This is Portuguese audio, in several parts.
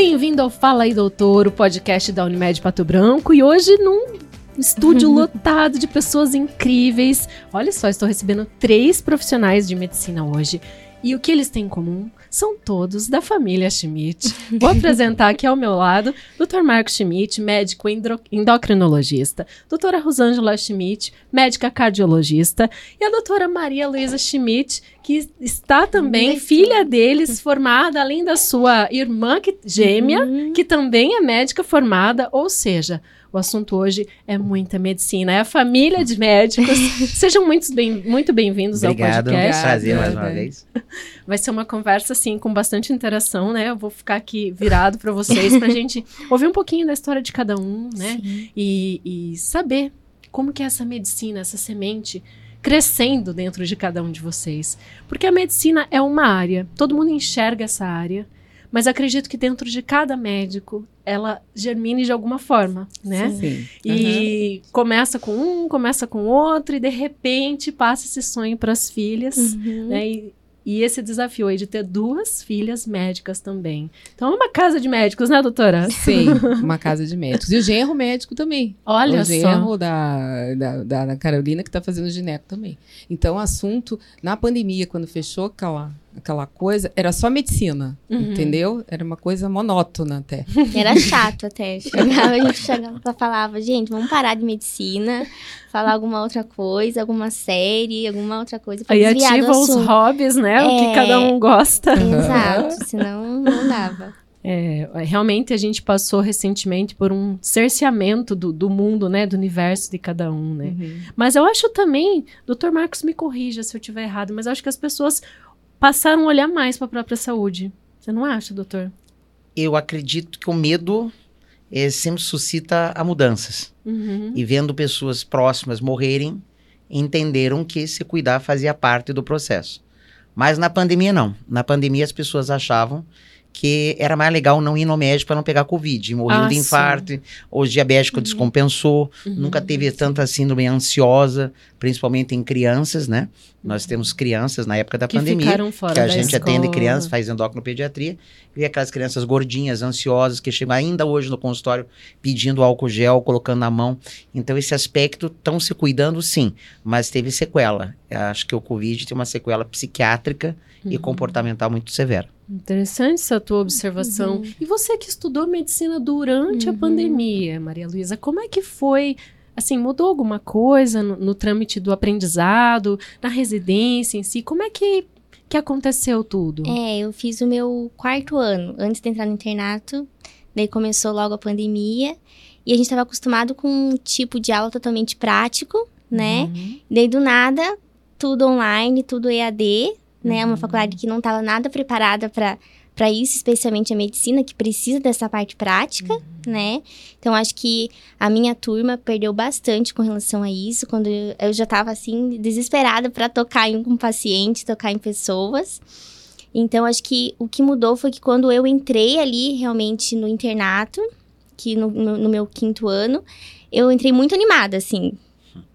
Bem-vindo ao Fala aí Doutor, o podcast da Unimed Pato Branco e hoje num estúdio lotado de pessoas incríveis. Olha só, estou recebendo três profissionais de medicina hoje. E o que eles têm em comum? São todos da família Schmidt. Vou apresentar aqui ao meu lado Dr. Marco Schmidt, médico endocrinologista, doutora Rosângela Schmidt, médica cardiologista, e a doutora Maria Luísa Schmidt, que está também filha deles, formada, além da sua irmã que, gêmea, uhum. que também é médica formada, ou seja, o assunto hoje é muita medicina, é a família de médicos. Sejam muito bem, muito bem-vindos ao podcast. Obrigado, prazer mais uma vez. Vai ser uma conversa, assim, com bastante interação, né? Eu vou ficar aqui virado para vocês, para a gente ouvir um pouquinho da história de cada um, né? E, e saber como que é essa medicina, essa semente crescendo dentro de cada um de vocês. Porque a medicina é uma área, todo mundo enxerga essa área, mas acredito que dentro de cada médico ela germine de alguma forma, né? Sim. E uhum. começa com um, começa com outro e de repente passa esse sonho para as filhas, uhum. né? E, e esse desafio aí de ter duas filhas médicas também. Então é uma casa de médicos, né, doutora? Sim, uma casa de médicos. E o genro médico também. Olha o só. O genro da, da, da, Carolina que está fazendo gineco também. Então, o assunto, na pandemia, quando fechou aquela aquela coisa, era só medicina, uhum. entendeu? Era uma coisa monótona até. Era chato até. Chegava, a gente chegava e falava, gente, vamos parar de medicina, falar alguma outra coisa, alguma série, alguma outra coisa. Aí ativa os hobbies, né? É... O que cada é. um gosta. Exato, senão não dava. É, realmente a gente passou recentemente por um cerceamento do, do mundo, né, do universo de cada um, né. Uhum. Mas eu acho também, doutor Marcos me corrija se eu estiver errado, mas eu acho que as pessoas passaram a olhar mais para a própria saúde. Você não acha, doutor? Eu acredito que o medo é, sempre suscita a mudanças. Uhum. E vendo pessoas próximas morrerem, entenderam que se cuidar fazia parte do processo. Mas na pandemia, não. Na pandemia, as pessoas achavam que era mais legal não ir no médico para não pegar Covid. Morreu ah, de infarto, sim. o diabético uhum. descompensou, uhum. nunca teve tanta síndrome ansiosa, principalmente em crianças, né? Nós temos crianças na época da que pandemia, que a gente escola. atende crianças, faz endocrinopediatria, e aquelas crianças gordinhas, ansiosas, que chegam ainda hoje no consultório pedindo álcool gel, colocando na mão. Então, esse aspecto estão se cuidando, sim, mas teve sequela. Eu acho que o Covid tem uma sequela psiquiátrica uhum. e comportamental muito severa. Interessante essa tua observação. Uhum. E você que estudou medicina durante uhum. a pandemia, Maria Luísa, como é que foi? Assim, mudou alguma coisa no, no, trâmite do aprendizado, na residência em si? Como é que, que aconteceu tudo? É, eu fiz o meu quarto ano antes de entrar no internato. Daí começou logo a pandemia. E a gente estava acostumado com um tipo de aula totalmente prático, né? Uhum. Daí do nada, tudo online, tudo EAD né? Uma uhum. faculdade que não estava nada preparada para para isso, especialmente a medicina, que precisa dessa parte prática, uhum. né? Então, acho que a minha turma perdeu bastante com relação a isso, quando eu, eu já estava, assim, desesperada para tocar em um paciente, tocar em pessoas. Então, acho que o que mudou foi que quando eu entrei ali, realmente, no internato, que no, no, no meu quinto ano, eu entrei muito animada, assim,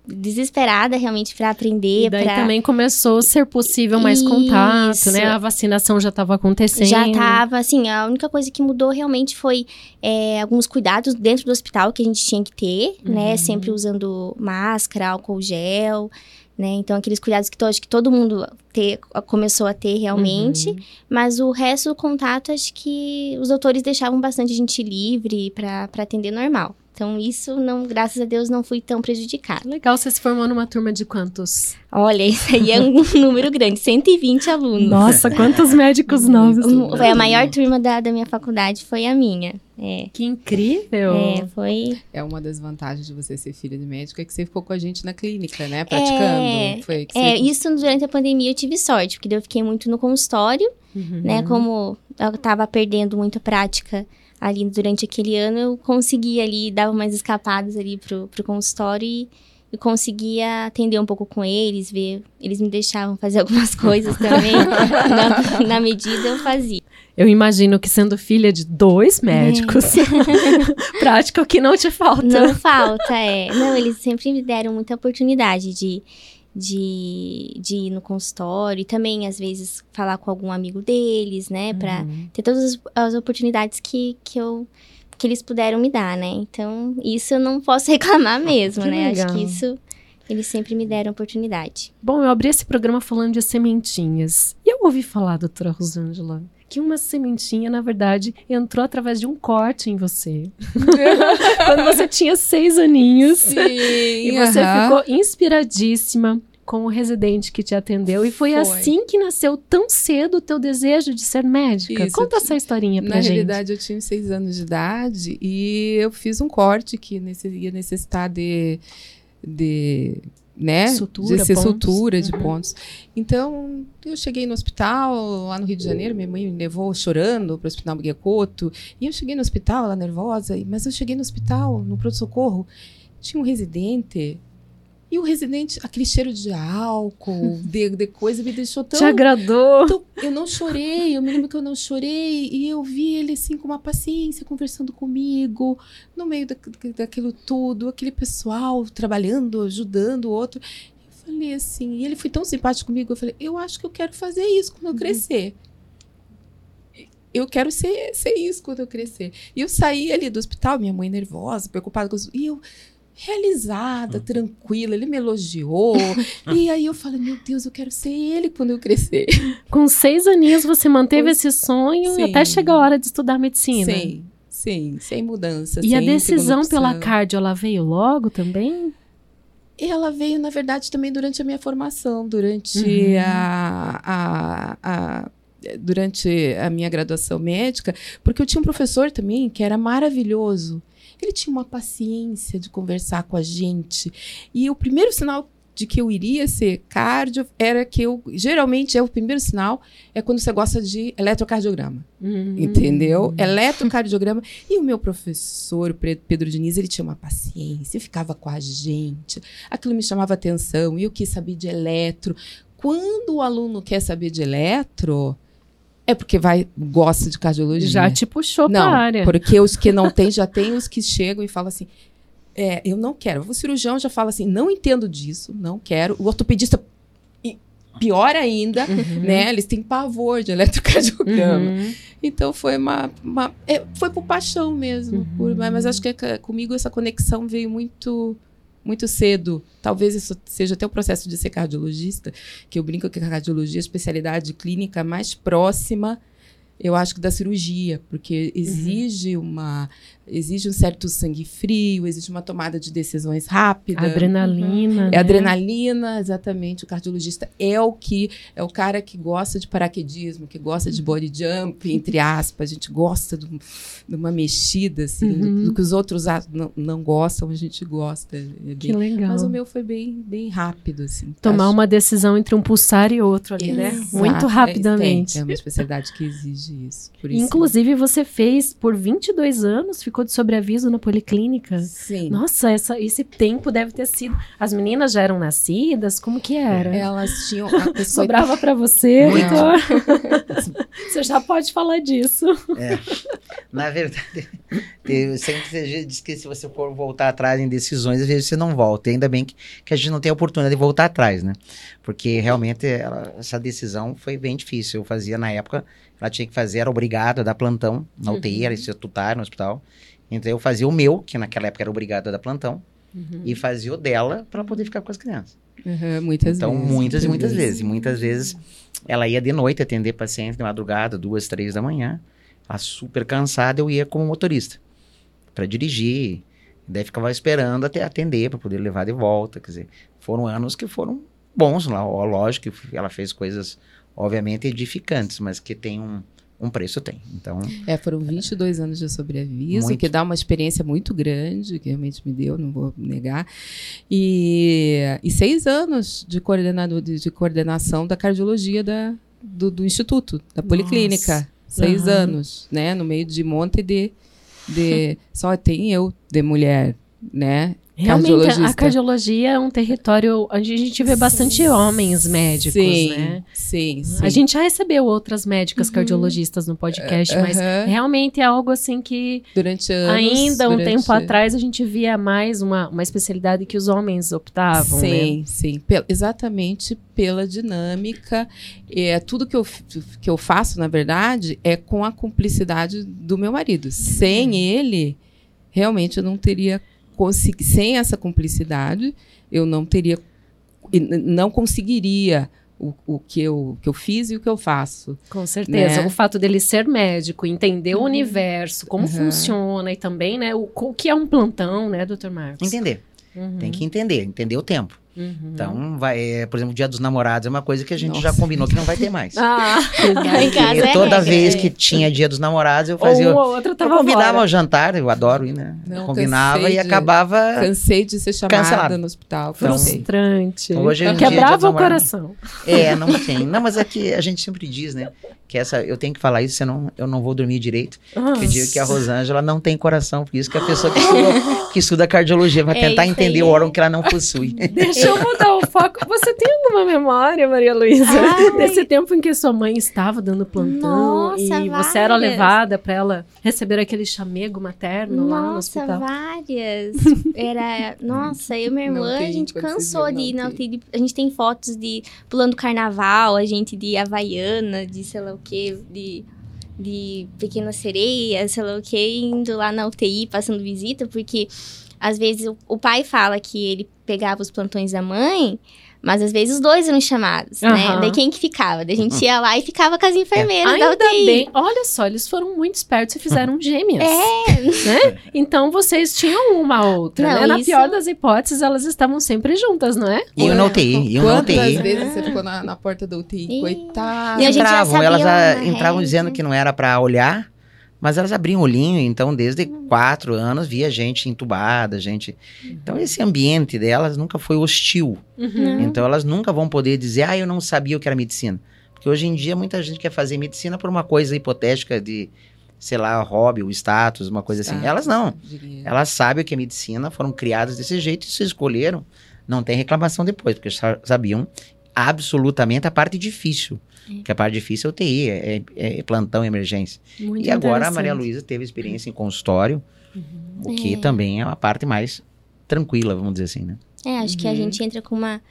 desesperada realmente para aprender. E daí pra... também começou a ser possível mais Isso. contato, né? A vacinação já estava acontecendo. Já estava, assim, a única coisa que mudou realmente foi é, alguns cuidados dentro do hospital que a gente tinha que ter, né? uhum. né? Sempre usando máscara, álcool gel, né? Então, aqueles cuidados que, acho que todo mundo ter, começou a ter realmente. Uhum. Mas o resto do contato, acho que os doutores deixavam bastante a gente livre para atender normal. Então, isso, não, graças a Deus, não fui tão prejudicada. Legal, você se formou numa turma de quantos? Olha, isso aí é um número grande, 120 alunos. Nossa, quantos médicos novos. Foi a maior turma da, da minha faculdade, foi a minha. É. Que incrível! É, foi... É uma das vantagens de você ser filha de médico, é que você ficou com a gente na clínica, né? Praticando. É, foi é isso durante a pandemia eu tive sorte, porque eu fiquei muito no consultório, uhum. né? Como eu tava perdendo muita prática ali durante aquele ano eu conseguia ali, dava umas escapadas ali pro, pro consultório e, conseguia atender um pouco com eles, ver, eles me deixavam fazer algumas coisas também, na, na medida eu fazia. Eu imagino que sendo filha de dois médicos, é. prática o que não te falta. Não falta, é. Não, eles sempre me deram muita oportunidade de de, de ir no consultório e também, às vezes, falar com algum amigo deles, né? Pra Uhum. ter todas as, as oportunidades que, que, eu, que eles puderam me dar, né? Então, isso eu não posso reclamar mesmo, Que né? Acho legal. que isso eles sempre me deram oportunidade. Bom, eu abri esse programa falando de sementinhas. E eu ouvi falar, doutora Rosângela, que uma sementinha, na verdade, entrou através de um corte em você. Quando você tinha seis aninhos. Sim, E você ficou inspiradíssima com o residente que te atendeu. E foi, Foi. assim que nasceu tão cedo o teu desejo de ser médica. Isso, Conta essa historinha pra Na gente. realidade, eu tinha seis anos de idade e eu fiz um corte que ia necessitar de, de né, Sutura, de ser pontos. sutura de Uhum. pontos. Então, eu cheguei no hospital lá no Rio de Janeiro, minha mãe me levou chorando para o hospital Guiacoto, e eu cheguei no hospital, ela nervosa, mas eu cheguei no hospital, no pronto-socorro, tinha um residente, e o residente, aquele cheiro de álcool, de, de coisa, me deixou tão... Te agradou. Então, eu não chorei, eu me lembro que eu não chorei, e eu vi ele assim com uma paciência, conversando comigo, no meio da, daquilo tudo, aquele pessoal trabalhando, ajudando o outro. Eu falei assim, e ele foi tão simpático comigo, eu falei, eu acho que eu quero fazer isso quando eu crescer. Eu quero ser, ser isso quando eu crescer. E eu saí ali do hospital, minha mãe nervosa, preocupada com isso, e eu realizada, tranquila, ele me elogiou. e aí eu falei, meu Deus, eu quero ser ele quando eu crescer. Com seis aninhos, você manteve Com- esse sonho Sim. até chegar a hora de estudar medicina. Sim, sim, sem mudança. E a sem decisão segunda pela cardio, ela veio logo também? Ela veio, na verdade, também durante a minha formação, durante Uhum. a, a, a- durante a minha graduação médica, porque eu tinha um professor também que era maravilhoso. Ele tinha uma paciência de conversar com a gente. E o primeiro sinal de que eu iria ser cardio era que eu geralmente é o primeiro sinal é quando você gosta de eletrocardiograma. Uhum. Entendeu? Eletrocardiograma. E o meu professor, Pedro Diniz, ele tinha uma paciência, ficava com a gente. Aquilo me chamava atenção e eu quis saber de eletro. Quando o aluno quer saber de eletro, é porque vai gosta de cardiologia. Já te puxou não, pra área. porque os que não têm, já tem os que chegam e falam assim, é, eu não quero. O cirurgião já fala assim, não entendo disso, não quero. O ortopedista, e pior ainda, né? Eles têm pavor de eletrocardiograma. Uhum. Então foi uma. uma- é, foi por paixão mesmo. Uhum. por- mas acho que é- comigo essa conexão veio muito muito cedo. Talvez isso seja até o processo de ser cardiologista, que eu brinco que a cardiologia é a especialidade clínica mais próxima, eu acho que da cirurgia, porque exige uma exige um certo sangue frio, exige uma tomada de decisões rápida. Adrenalina. É né? adrenalina, exatamente. O cardiologista é o que é o cara que gosta de paraquedismo, que gosta de body jump, entre aspas. A gente gosta de, um- de uma mexida, assim, do- Uhum. do, que os outros não, não gostam, a gente gosta. É bem- Que legal. Mas o meu foi bem, bem rápido, assim. Tomar Acho- uma decisão entre um pulsar e outro ali, né? Exato. Muito É, rapidamente. tem, é uma especialidade que exige isso. Por isso Inclusive, você fez por 22 anos, ficou de sobreaviso na policlínica. Sim. Nossa, essa, esse tempo deve ter sido. As meninas já eram nascidas? Como que era? Elas tinham. Sobrava pra você. Heitor? você já pode falar disso. Na verdade, eu sempre se- diz que se você for voltar atrás em decisões, às vezes você não volta. E ainda bem que, que a gente não tem a oportunidade de voltar atrás, né? Porque realmente ela- essa decisão foi bem difícil. Eu fazia na época, ela tinha que fazer, era obrigada a dar plantão na UTI, era estatutário no hospital. Então eu fazia o meu, que naquela época era obrigada a dar plantão, e fazia o dela para poder ficar com as crianças. Uhum, muitas Então, vezes. muitas e muitas vezes. E muitas vezes ela ia de noite atender paciente de madrugada, duas, três da manhã. Ela super cansada, eu ia como motorista para dirigir. Daí ficava esperando até atender para poder levar de volta. Quer dizer, foram anos que foram bons lá. Lógico que ela fez coisas, obviamente, edificantes, mas que tem um, um preço, tem. Então, É, foram 22 anos de sobreaviso, Muito. que dá uma experiência muito grande, que realmente me deu, não vou negar. E, e seis anos de, coordenador, de, de coordenação da cardiologia da, do, do Instituto, da Policlínica. Seis Aham. anos, né? No meio de monte de. de só tem eu de mulher, né? Realmente, a cardiologia é um território onde a gente vê bastante homens médicos, sim, né? Sim, sim. A gente já recebeu outras médicas uhum. cardiologistas no podcast, uhum. mas realmente é algo assim que. Durante anos. Ainda um durante... tempo atrás a gente via mais uma, uma especialidade que os homens optavam. Sim, né? sim. exatamente pela dinâmica. É, tudo que eu, que eu faço, na verdade, é com a cumplicidade do meu marido. Sem ele, realmente eu não teria sem essa cumplicidade, eu não teria, não conseguiria o, o que, eu, que eu fiz e o que eu faço. Com certeza. Né? O fato dele ser médico, entender uhum. o universo, como uhum. funciona e também, né, o, o que é um plantão, né, doutor Marcos? Entender. Uhum. Tem que entender, entender o tempo. Uhum. Então, vai, é, por exemplo, Dia dos Namorados é uma coisa que a gente Nossa. já combinou que não vai ter mais. ah, em casa é toda vez que tinha Dia dos Namorados, eu fazia. Ou o outro tava eu convidava fora. ao jantar, eu adoro ir, né? Não, combinava e de, acabava. Cansei de ser chamada cancelado. no hospital. Então, Frustrante. Hoje é Quebrava o coração. É, não tem. Não, mas é que a gente sempre diz, né? Que essa, eu tenho que falar isso, senão eu não vou dormir direito. Nossa. Que eu digo que a Rosângela não tem coração, por isso que a pessoa que estuda, que estuda cardiologia vai é tentar entender o órgão que ela não possui. Deixa eu mudar o foco você tem alguma memória, Maria Luísa, desse tempo em que sua mãe estava dando plantão Nossa, e várias. você era levada para ela receber aquele chamego materno Nossa, lá no hospital? várias. Era, nossa, eu e minha irmã, a gente cansou de ir na UTI. A gente tem fotos de pulando carnaval, a gente de Havaiana, de sei lá o que, de de Pequena Sereia, sei lá o que, indo lá na UTI, passando visita, porque às vezes o, o pai fala que ele pegava os plantões da mãe, mas às vezes os dois eram chamados, uhum. né? Daí quem que ficava? Daí a gente ia lá e ficava com as enfermeiras é. da UTI. bem, olha só, eles foram muito espertos e fizeram gêmeas. É. Né? Então vocês tinham uma outra, não, né? Na isso... pior das hipóteses, elas estavam sempre juntas, não é? E eu na UTI, eu na UTI. Quantas vezes você ficou na, na porta da UTI? E... Coitada. Entravam, elas já entravam dizendo que não era para olhar, mas elas abriam o olhinho, então desde quatro anos via gente entubada, gente. Então esse ambiente delas nunca foi hostil. Uhum. Então elas nunca vão poder dizer, ah, eu não sabia o que era medicina. Porque hoje em dia muita gente quer fazer medicina por uma coisa hipotética de, sei lá, hobby, o status, uma coisa status, assim. Elas não. Elas sabem o que é medicina, foram criadas desse jeito e se escolheram. Não tem reclamação depois, porque sabiam absolutamente a parte difícil. Que a parte difícil é UTI, é, é, é plantão emergência. Muito e agora a Maria Luísa teve experiência em consultório, uhum. o que é. também é uma parte mais tranquila, vamos dizer assim, né? É, acho uhum. que a uhum. gente entra com uma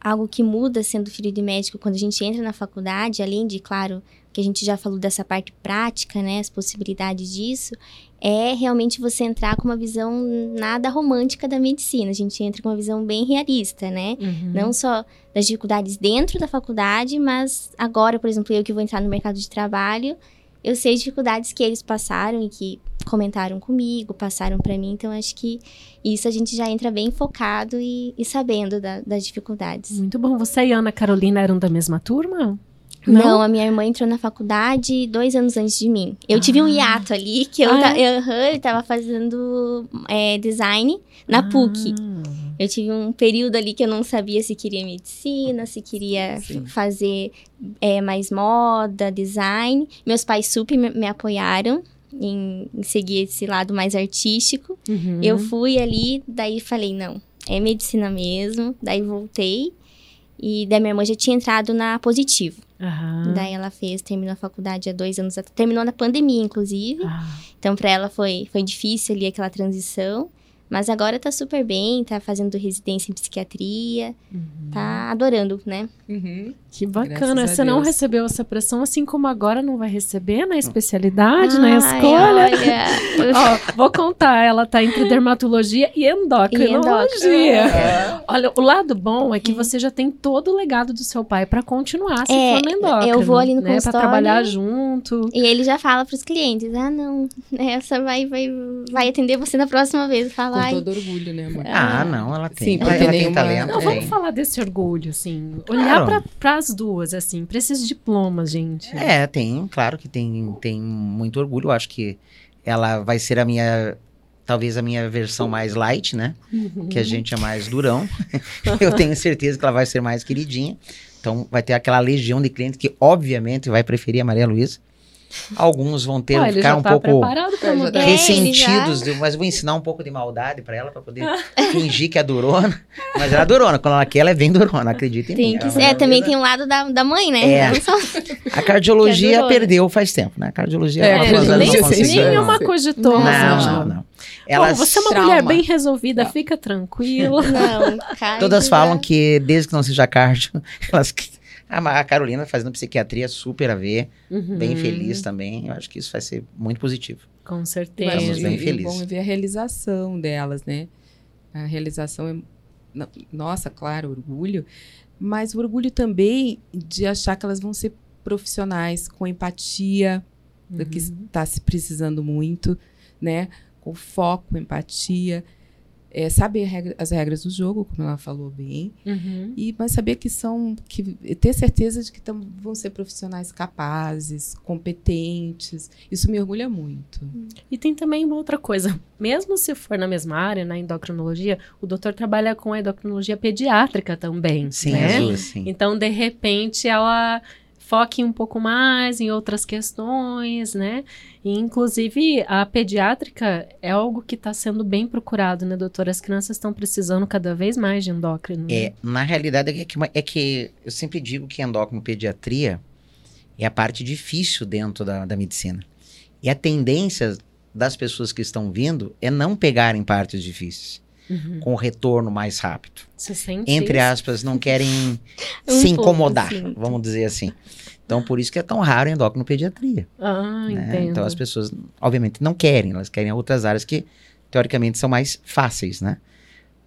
algo que muda sendo filho de médico quando a gente entra na faculdade, além de, claro, que a gente já falou dessa parte prática, né, as possibilidades disso, é realmente você entrar com uma visão nada romântica da medicina. A gente entra com uma visão bem realista, né? Uhum. Não só das dificuldades dentro da faculdade, mas agora, por exemplo, eu que vou entrar no mercado de trabalho, eu sei as dificuldades que eles passaram e que comentaram comigo, passaram para mim. Então, acho que isso a gente já entra bem focado e, e sabendo da, das dificuldades. Muito bom. Você e Ana Carolina eram da mesma turma? Não? Não? a minha irmã entrou na faculdade dois anos antes de mim. Eu ah. tive um ah. hiato ali, que eu, ah, é? eu, eu fazendo é, design na ah. PUC. Eu tive um período ali que eu não sabia se queria medicina, se queria Sim. fazer é, mais moda, design. Meus pais super me, me apoiaram em, em, seguir esse lado mais artístico. Uhum. Eu fui ali, daí falei, não, é medicina mesmo. Daí voltei. E da minha irmã já tinha entrado na Positivo. Uhum. Daí ela fez, terminou a faculdade há dois anos, terminou na pandemia, inclusive. Ah. Então, para ela foi, foi difícil ali aquela transição. Mas agora tá super bem, tá fazendo residência em psiquiatria, uhum. tá adorando, né? Uhum. Que bacana. Você não recebeu essa pressão, assim como agora não vai receber na especialidade, Ai, na escolha. Olha. Ó, vou contar, ela tá entre dermatologia e endocrinologia. É. Olha, o lado bom é que você já tem todo o legado do seu pai para continuar se é, for no endócrino. Eu vou ali no né, consultório. Pra trabalhar junto. E ele já fala pros clientes, ah, não, essa vai, vai, vai atender você na próxima vez. Fala, com todo orgulho, né, amor? Ah, não, ela tem. Sim, ela, ela tem talento. Não, vamos falar desse orgulho, assim. Olhar claro. para as duas, assim, para esses diplomas, gente. É, tem, claro que tem, tem muito orgulho. Eu acho que ela vai ser a minha talvez a minha versão mais light, né? Uhum. Que a gente é mais durão. eu tenho certeza que ela vai ser mais queridinha. Então vai ter aquela legião de clientes que, obviamente, vai preferir a Maria Luísa. Alguns vão ter, Olha, ficar um tá pouco É, tá. É, ressentidos, de- mas eu vou ensinar um pouco de maldade pra ela, pra poder fingir que é durona. Mas ela é durona, quando ela quer, ela é bem durona, acredita em Tem mim. que ser. é É, também tem um lado da, da mãe, né? É. Não só- A cardiologia é perdeu faz tempo, né? A cardiologia É, quantos anos cardiologia não. Nenhuma Não. cogitou. Não, Nossa. não, não. Bom, Elas, você é uma Trauma. mulher bem resolvida, Não. fica tranquila. Não, cara. todas falam que desde que não seja cardio, elas... A Carolina fazendo psiquiatria super a ver, bem Uhum, feliz também. Eu acho que isso vai ser muito positivo. Com certeza. Estamos bem e- e felizes. bom ver a realização delas, né? A realização é, no- nossa, claro, orgulho, mas o orgulho também de achar que elas vão ser profissionais com empatia, do que Uhum. está se precisando muito, né? Com foco, empatia, é, saber regra- as regras do jogo, como ela falou bem, Uhum. e mas saber que são que ter certeza de que tam, vão ser profissionais capazes, competentes. Isso me orgulha muito. E tem também uma outra coisa. Mesmo se for na mesma área, na endocrinologia, o doutor trabalha com a endocrinologia pediátrica também. Sim, né? sim. Então, de repente, ela foque um pouco mais em outras questões, né? E, inclusive, a pediátrica é algo que está sendo bem procurado, né, doutora? As crianças estão precisando cada vez mais de endócrino. né? É, na realidade é que, é que eu sempre digo que endocrinopediatria é a parte difícil dentro da, da medicina. E a tendência das pessoas que estão vindo é não pegarem partes difíceis, Uhum. com retorno mais rápido. Você sente Entre isso? aspas, não querem Um se incomodar, sim. vamos dizer assim. Então, por isso que é tão raro endocrinopediatria. Ah, né? entendo. Então, as pessoas, obviamente, não querem, elas querem outras áreas que, teoricamente, são mais fáceis, né?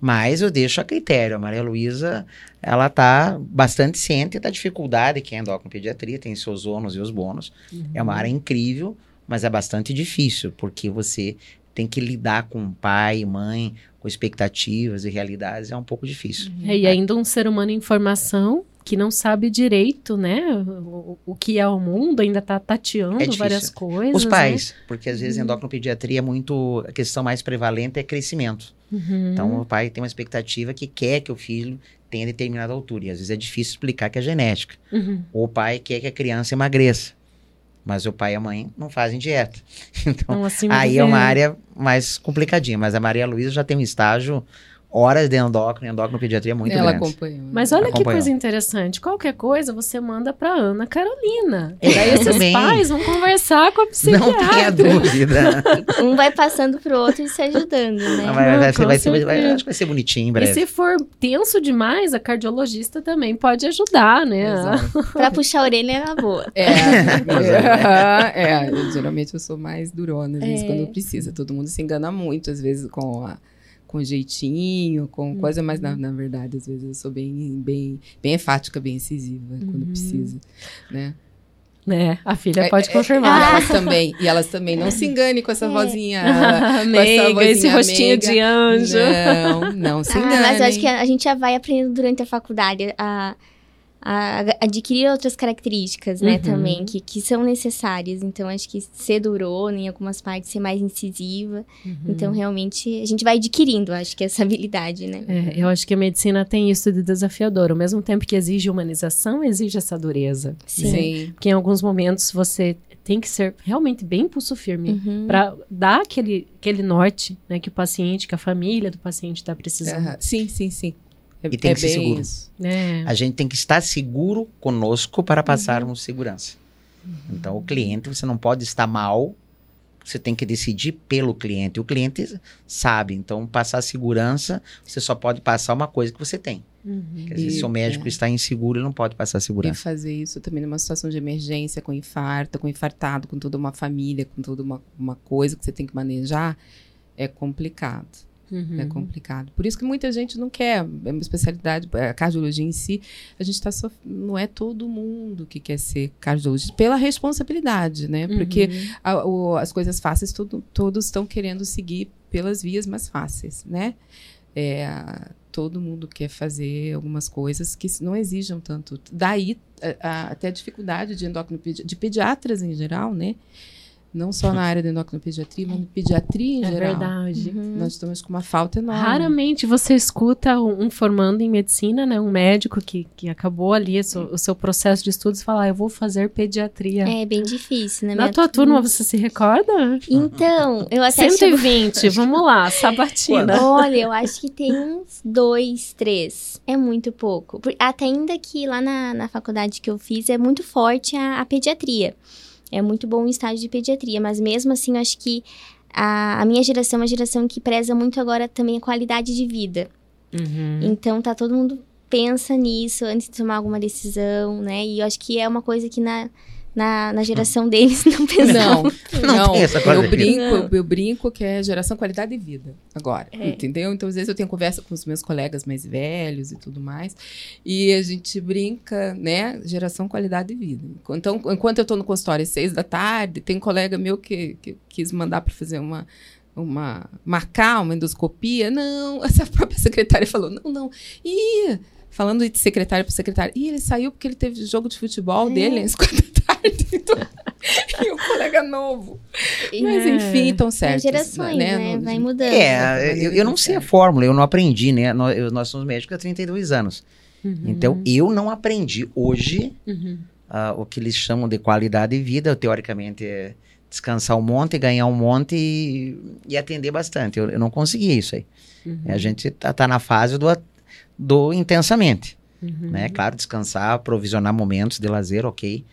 Mas eu deixo a critério. A Maria Luísa, ela tá bastante ciente da dificuldade que é a endocrinopediatria, tem seus ônus e os bônus. É uma área incrível, mas é bastante difícil, porque você tem que lidar com pai, mãe, com expectativas e realidades, é um pouco difícil. É, e ainda um ser humano em formação que não sabe direito, né? O, o que é o mundo, ainda tá tateando É várias coisas. Os né? pais, porque às vezes a endocrinopediatria é muito. A questão mais prevalente é crescimento. Uhum. Então o pai tem uma expectativa que quer que o filho tenha determinada altura. E às vezes é difícil explicar que é genética. Uhum. Ou o pai quer que a criança emagreça. Mas o pai e a mãe não fazem dieta. Então, Então, assim, aí é uma área mais complicadinha. Mas a Maria Luísa já tem um estágio, horas de endócrino, endocrinopediatria muito Ela grande. acompanhou. Mas olha que Acompanhou. coisa interessante. Qualquer coisa você manda pra Ana Carolina. É, Daí esses também. pais vão conversar com a Não psiquiatra. tenha dúvida. Um vai passando pro outro e se ajudando, né? Não, vai, Não, vai vai ser- vai- acho que vai ser bonitinho em E breve. se for tenso demais, a cardiologista também pode ajudar, né? Pra puxar a orelha é na boa. É, é, eu, geralmente eu sou mais durona, às vezes, É. quando precisa. Todo mundo se engana muito, às vezes, com a com jeitinho, com coisa, mas na, na verdade, às vezes eu sou bem, bem, bem enfática, bem incisiva quando Uhum. precisa, né? Né? A filha É, pode é, confirmar. E elas também, e elas também não se engane com essa É. vozinha. Meiga, vozinha esse rostinho meiga. de anjo. Não, não se Ah, engane. mas eu acho que a, a gente já vai aprendendo durante a faculdade a, a adquirir outras características, né, Uhum. também, que, que são necessárias. Então, acho que ser durona em algumas partes, ser mais incisiva. Uhum. Então, realmente, a gente vai adquirindo, acho que, essa habilidade, né? É, eu acho que a medicina tem isso de desafiador. Ao mesmo tempo que exige humanização, exige essa dureza. Sim. Sim. Porque em alguns momentos você tem que ser realmente bem pulso firme Uhum. para dar aquele, aquele norte né, que o paciente, que a família do paciente está precisando. Sim, sim, sim. É, E tem é que ser seguro. É. A gente tem que estar seguro conosco para Uhum. passarmos segurança. Então, o cliente, você não pode estar mal, você tem que decidir pelo cliente. O cliente sabe, então, passar segurança, você só pode passar uma coisa que você tem. Uhum. Quer dizer, E- se o médico é. está inseguro, ele não pode passar E segurança. fazer isso também numa situação de emergência, com infarto, com infartado, com toda uma família, com toda uma, uma coisa que você tem que manejar, é complicado. Uhum. É complicado. Por isso que muita gente não quer. É uma especialidade, a cardiologia em si, a gente está sof... não é todo mundo que quer ser cardiologista pela responsabilidade, né? Porque Uhum. a- o- as coisas fáceis todo- todos estão querendo seguir pelas vias mais fáceis, né? É, todo mundo quer fazer algumas coisas que não exijam tanto. Daí a- a- até a dificuldade de endócrino de pediatras em geral, né? Não só na área da endocrinopediatria, mas na pediatria em É geral. verdade. Uhum. Nós estamos com uma falta enorme. Raramente você escuta um, um formando em medicina, né? Um médico que, que acabou ali o seu, o seu processo de estudos falar, ah, eu vou fazer pediatria. É bem difícil, né? Na tua turma, você se recorda? Então, eu até chego... 120, vamos lá, sabatina. Olha, eu acho que tem uns dois, três. É muito pouco. Até ainda que lá na, na faculdade que eu fiz é muito forte a, a pediatria. É muito bom o estágio de pediatria, mas mesmo assim eu acho que a, a minha geração é uma geração que preza muito agora também a qualidade de vida. Uhum. Então tá todo mundo pensa nisso antes de tomar alguma decisão, né? E eu acho que é uma coisa que na, na, na geração deles não pensa. Não, Não não. tem essa coisa eu brinco, eu, eu brinco que é geração qualidade de vida agora, É. entendeu? Então às vezes eu tenho conversa com os meus colegas mais velhos e tudo mais, e a gente brinca, né? Geração qualidade de vida. Então enquanto eu tô no consultório às seis da tarde, tem um colega meu que, que quis mandar para fazer uma uma marcar uma endoscopia, não, essa própria secretária falou, não, não, ih, falando de secretária para secretária, ih, ele saiu porque ele teve jogo de futebol É. dele às quatro da tarde, então, e um colega novo. Mas enfim, estão São certos. gerações, né? No- Vai mudando. É, eu, eu não sei a fórmula, eu não aprendi, né? Nós, eu- nós somos médicos há 32 anos. Uhum. Então, eu não aprendi hoje Uhum. ah, o que eles chamam de qualidade de vida. Teoricamente, é descansar um monte, ganhar um monte e, e atender bastante. Eu, eu não consegui isso aí. Uhum. A gente tá, tá na fase do, a- do intensamente, Uhum. né? Claro, descansar, provisionar momentos de lazer, ok.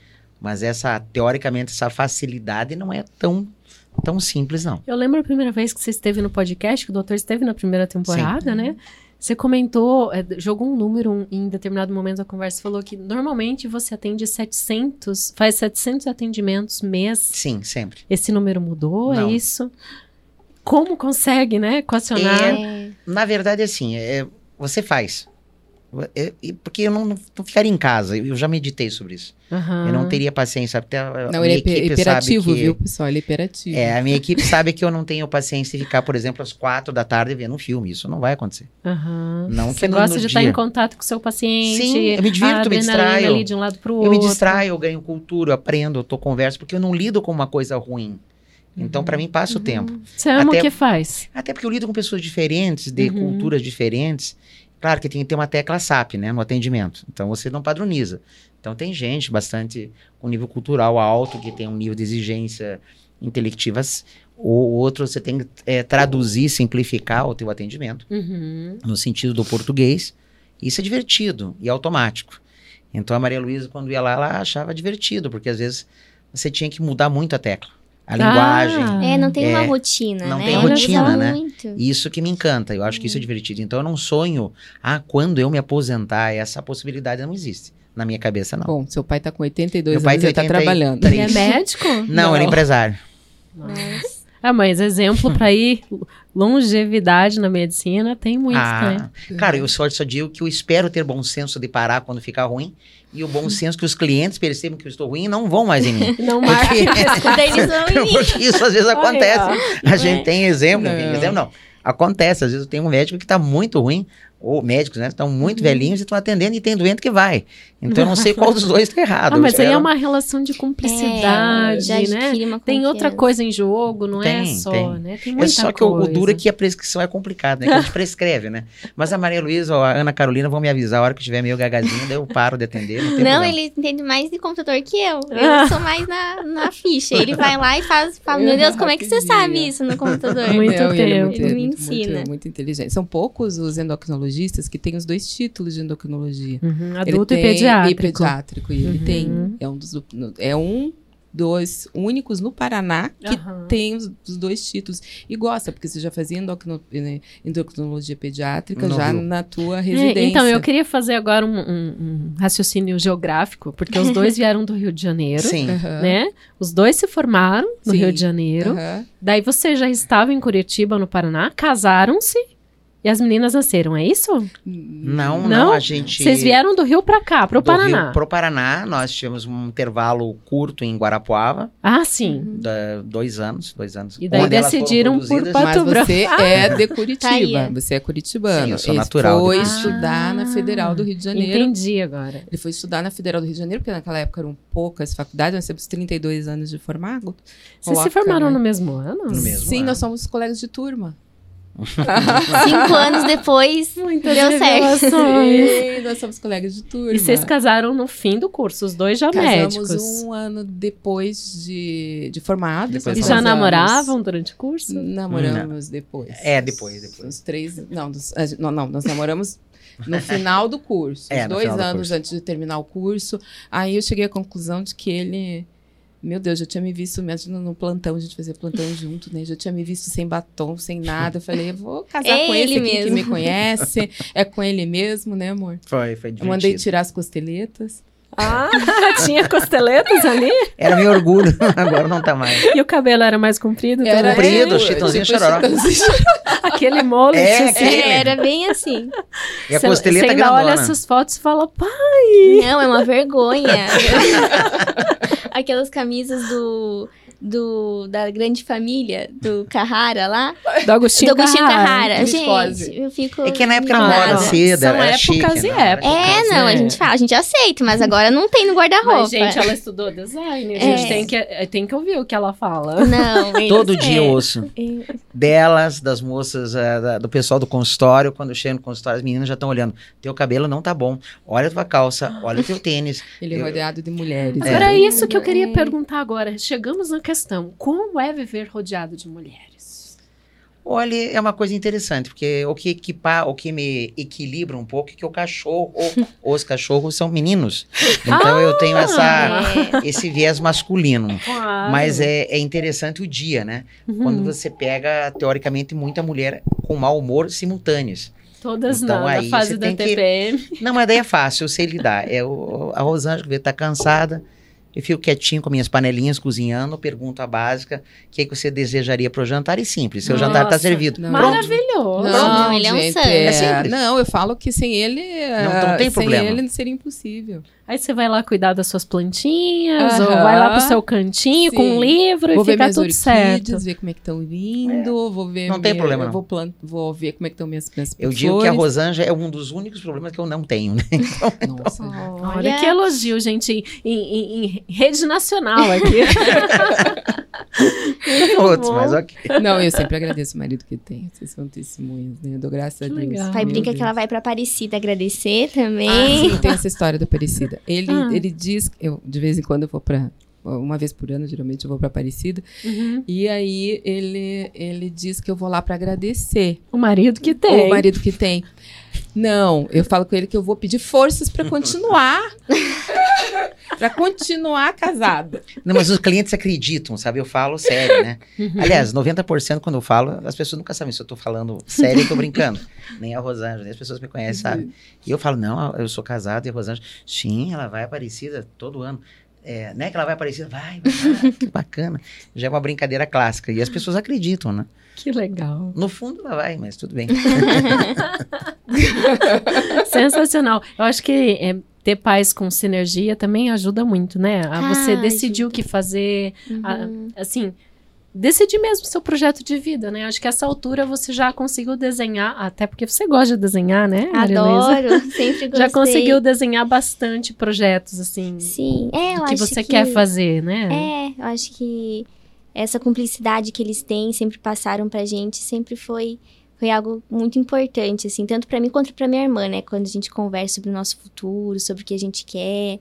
Mas essa, teoricamente, essa facilidade não é tão, tão simples, não. Eu lembro a primeira vez que você esteve no podcast, que o doutor esteve na primeira temporada, né? Você comentou, é, jogou um número em determinado momento da conversa, falou que normalmente você atende 700, faz 700 atendimentos mês. Sim, sempre. Esse número mudou, Não. é isso? Como consegue, né, equacionar? É, Na verdade, assim, é, você faz. É, e porque eu não, não ficaria em casa, eu já meditei sobre isso. Aham. Eu não teria paciência, até a Não, minha ele é hiperativo, sabe que... viu, pessoal? Ele é hiperativo. É, a minha equipe sabe que eu não tenho paciência de ficar, por exemplo, às quatro da tarde vendo um filme. Isso não vai acontecer. Aham. Não Você que no- gosta no de estar em contato com o seu paciente. Sim, eu me divirto, me distraio. ali de um lado pro Eu outro. me distraio, eu ganho cultura, eu aprendo, eu tô converso, porque eu não lido com uma coisa ruim. Então, para mim, passa o tempo. Você ama Até- o que faz. Até porque eu lido com pessoas diferentes, de Uhum. culturas diferentes. Claro que tem que ter uma tecla SAP, né, no atendimento. Então você não padroniza. Então tem gente bastante com nível cultural alto, que tem um nível de exigência intelectivas, ou outro você tem que é, traduzir, simplificar o teu atendimento Uhum. no sentido do português. Isso é divertido e automático. Então a Maria Luísa, quando ia lá, ela achava divertido, porque às vezes você tinha que mudar muito a tecla. A Ah. linguagem, é, não tem uma É, rotina, não né? tem rotina, né? Muito. Isso que me encanta, eu acho que isso é divertido. Então eu não sonho, ah, quando eu me aposentar, essa possibilidade não existe. Na minha cabeça, não. Bom, seu pai tá com 82 Meu pai anos tem e tá 83. trabalhando. Ele é médico? não, ele é não. empresário. Nossa. Ah, mas exemplo para ir longevidade na medicina tem muito, né? Ah, cara, eu só, só digo que eu espero ter bom senso de parar quando ficar ruim e o bom senso que os clientes percebam que eu estou ruim e não vão mais em mim. Não mim. Porque isso às vezes acontece. Olha, A gente tem exemplo, Não. tem exemplo não. Acontece, às vezes eu tenho um médico que está muito ruim, ou médicos, né? Estão muito Uhum. velhinhos e estão atendendo e tem doente que vai. Então eu não sei qual dos dois está errado. Ah, Eu mas aí é espero- uma relação de cumplicidade, É, né? Tem outra coisa em jogo, não é Tem, só, tem. né? Tem É muita só que o, o duro é que a prescrição é complicada, né? Que a gente prescreve, né? Mas a Maria Luísa ou a Ana Carolina vão me avisar a hora que eu estiver meio gagazinho, daí eu paro de atender. Não, Não, ele entende mais de computador que eu. Eu sou mais na, na ficha. Ele vai lá e faz. Fala, meu Deus, como é que você sabe isso no computador? Muito Não, e ele é tempo. muito, Ele me muito, ensina. muito, muito inteligente. São poucos os endocrinologistas que têm os dois títulos de endocrinologia. Uhum, Ele adulto e pediátrico. E pediátrico. E ele Uhum. tem. É um dos, é um dos únicos no Paraná que Aham. tem os, os dois títulos. E gosta, porque você já fazia endocrino- né, endocrinologia pediátrica Não já viu. na tua É, residência. então, eu queria fazer agora um, um- um raciocínio geográfico, porque os dois vieram do Rio de Janeiro, Sim. Aham. né? Os dois se formaram no Sim. Rio de Janeiro. Aham. Daí você já estava em Curitiba, no Paraná, casaram-se E as meninas nasceram, é isso? Não, não, Não? a gente... Vocês vieram do Rio pra cá, pro do Paraná. Rio pro Paraná, nós tivemos um intervalo curto em Guarapuava, Ah, sim. da- dois anos, dois anos. E daí decidiram por. Pato Mas Branco. você Ah. é de Tá Curitiba. aí. você é curitibano. Sim, eu sou Ele natural foi estudar na Ah, Federal do Rio de Janeiro. Entendi agora. Ele foi estudar na Federal do Rio de Janeiro, porque naquela época eram poucas faculdades, nós temos 32 anos de formado. Vocês se Coloca, formaram né? no mesmo ano? No mesmo Sim, ano. nós somos colegas de turma. Cinco anos depois, Muitas deu certo. Sim, nós somos colegas de turma. E vocês casaram no fim do curso, os dois já Casamos médicos. um ano depois de, de formados. Depois E já namoravam durante o curso? Namoramos depois. É, depois, depois. Uns três. Não, dos- não, não, nós namoramos no final do curso. É, dois do anos curso. antes de terminar o curso. Aí eu cheguei à conclusão de que ele. Meu Deus, já tinha me visto mesmo no plantão, a gente fazia plantão junto, né? Já tinha me visto sem batom, sem nada. Eu falei, eu vou casar É com esse ele aqui que mesmo. me conhece. É com ele mesmo, né, amor? Foi, foi Eu divertido. mandei tirar as costeletas. Ah, tinha costeletas ali? Era meu orgulho, agora não tá mais. E o cabelo era mais comprido? Era comprido, chitãozinho tipo, chororó. Aquele mullet, É, assim. aquele. É, era bem assim. E a Você- costeleta você ainda grandona. olha essas fotos e fala, pai, Não, é uma vergonha. Aquelas camisas do, do da grande família, do Carrara lá. do Agostinho, do Agostinho Carrara. viscose. Gente, eu fico. É que na época era moda cedo, São era épocas chique, e né? épocas. É, não, a É. gente fala, a gente aceita, mas agora não tem no guarda-roupa. Gente, ela estudou design. A gente É. tem, que, tem que ouvir o que ela fala. Não, Todo dia eu é. ouço. Delas, das moças, eh, da- do pessoal do consultório, quando eu chego no consultório, as meninas já estão olhando. Teu cabelo não tá bom. Olha a tua calça, olha o teu tênis. Ele é Eu- rodeado de mulheres. Agora é isso que eu queria É. perguntar agora. Chegamos na questão. Como é viver rodeado de mulheres? Olha, é uma coisa interessante, porque o que equipa, o que me equilibra um pouco é que o cachorro, os cachorros são meninos. Então eu tenho essa, É. esse viés masculino. Claro. Mas é, é interessante o dia, né? Uhum. Quando você pega, teoricamente, muita mulher com mau humor simultâneos. Todas Então, na, na aí fase você da tem que- TPM. Não, mas daí é fácil, eu sei lidar. É o, a Rosângela que tá cansada, eu fico quietinho com minhas panelinhas cozinhando, pergunto a básica, o que, que você desejaria pro jantar? E simples, seu jantar tá Nossa, servido. não. Pronto. Maravilhoso. Não, ele é um santo. É simples. Não, eu falo que sem ele. Não- não tem sem problema. ele seria impossível. Aí você vai lá cuidar das suas plantinhas, Aham. ou vai lá pro seu cantinho com um Sim. livro Vou e ver fica tudo certo. orquídeas, ver como é que estão vindo, vou ver. Não tem minha- problema, eu não. Vou, plant, vou ver como é que estão minhas, minhas Eu digo que a flores. Rosângela é um dos únicos problemas que eu não tenho, né? Nossa, Olha, Olha. que elogio, gente, em, em- em rede nacional aqui. Outros, mas ok. Não, eu sempre agradeço o marido que tem. Vocês são testemunhas, né? Eu dou graças a Que Deus. legal. Pai Meu brinca Deus. que ela vai pra Aparecida agradecer Ah, também. sim, tem essa história da Aparecida. Ele, Ah. ele diz, eu de vez em quando eu vou pra. Uma vez por ano, geralmente eu vou pra Aparecida. Uhum. E aí ele, ele diz que eu vou lá pra agradecer. O marido que tem. O marido que tem. Não, eu falo com ele que eu vou pedir forças pra continuar. pra continuar casada. Não, mas os clientes acreditam, sabe? Eu falo sério, né? Uhum. Aliás, 90% quando eu falo, as pessoas nunca sabem se eu tô falando sério ou tô brincando. Nem a Rosângela, nem as pessoas me conhecem, sabem. E eu falo, não, eu sou casado e a Rosângela, sim, ela vai Aparecida todo ano. É, né, que ela vai Aparecida? Vai, vai, que bacana. Já é uma brincadeira clássica. E as pessoas acreditam, né? Que legal. No fundo ela vai, mas tudo bem. Sensacional. Eu acho que é, ter pais com sinergia também ajuda muito, né? A você Ah, decidir o ajuda. que fazer, a- Uhum. assim, decidir mesmo o seu projeto de vida, né? Acho que essa altura você já conseguiu desenhar, até porque você gosta de desenhar, né? Adoro, sempre gostei. Já conseguiu desenhar bastante projetos, assim, Sim, é, eu que acho você quer fazer, né? É, eu acho que essa cumplicidade que eles têm, sempre passaram pra gente, sempre foi foi algo muito importante, assim, tanto pra mim quanto pra minha irmã, né? Quando a gente conversa sobre o nosso futuro, sobre o que a gente quer,